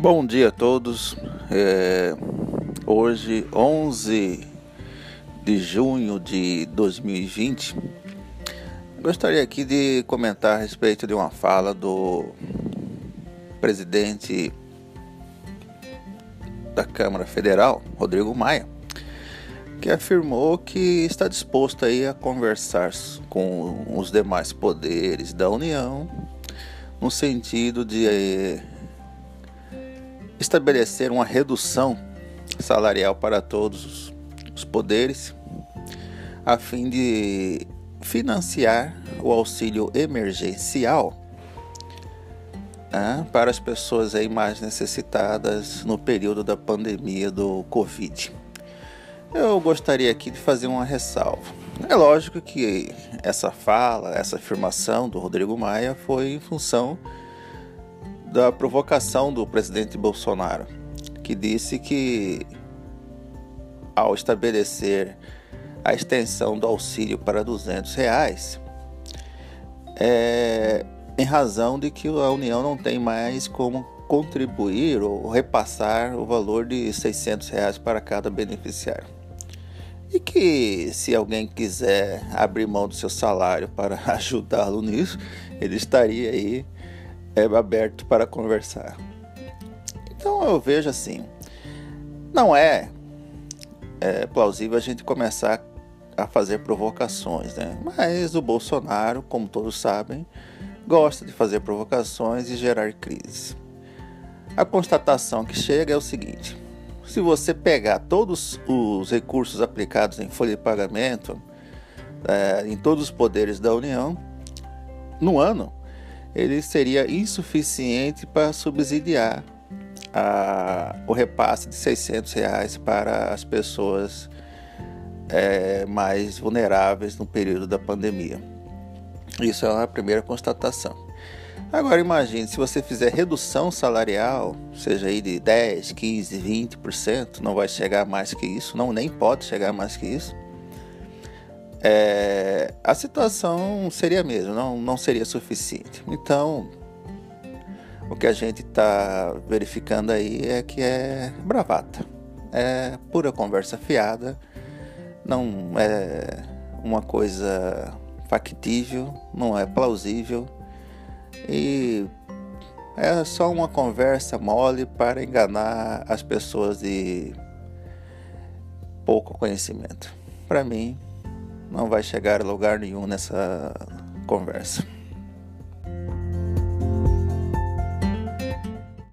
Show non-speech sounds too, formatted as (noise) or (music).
Bom dia a todos. É, hoje, 11 de junho de 2020, gostaria aqui de comentar a respeito de uma fala do presidente da Câmara Federal, Rodrigo Maia, que afirmou que está disposto aí a conversar com os demais poderes da União no sentido de estabelecer uma redução salarial para todos os poderes, a fim de financiar o auxílio emergencial né, para as pessoas aí mais necessitadas no período da pandemia do Covid. Eu gostaria aqui de fazer uma ressalva. É lógico que essa fala, essa afirmação do Rodrigo Maia foi em função da provocação do presidente Bolsonaro, que disse que ao estabelecer a extensão do auxílio para 200 reais, é em razão de que a União não tem mais como contribuir ou repassar o valor de 600 reais para cada beneficiário. E que se alguém quiser abrir mão do seu salário para (laughs) ajudá-lo nisso, ele estaria aí é aberto para conversar. Então eu vejo assim, não é, é plausível a gente começar a fazer provocações, né? Mas o Bolsonaro, como todos sabem, gosta de fazer provocações e gerar crises. A constatação que chega é o seguinte: se você pegar todos os recursos aplicados em folha de pagamento, é, em todos os poderes da União, no ano, ele seria insuficiente para subsidiar a, o repasse de 600 reais para as pessoas é, mais vulneráveis no período da pandemia. Isso é uma primeira constatação. Agora imagine, se você fizer redução salarial, seja aí de 10, 15, 20%, não vai chegar mais que isso, não nem pode chegar mais que isso é, a situação seria mesma, não, não seria suficiente. Então, o que a gente está verificando aí é que é bravata, é pura conversa fiada, não é uma coisa factível, não é plausível e é só uma conversa mole para enganar as pessoas de pouco conhecimento. Para mim, não vai chegar a lugar nenhum nessa conversa.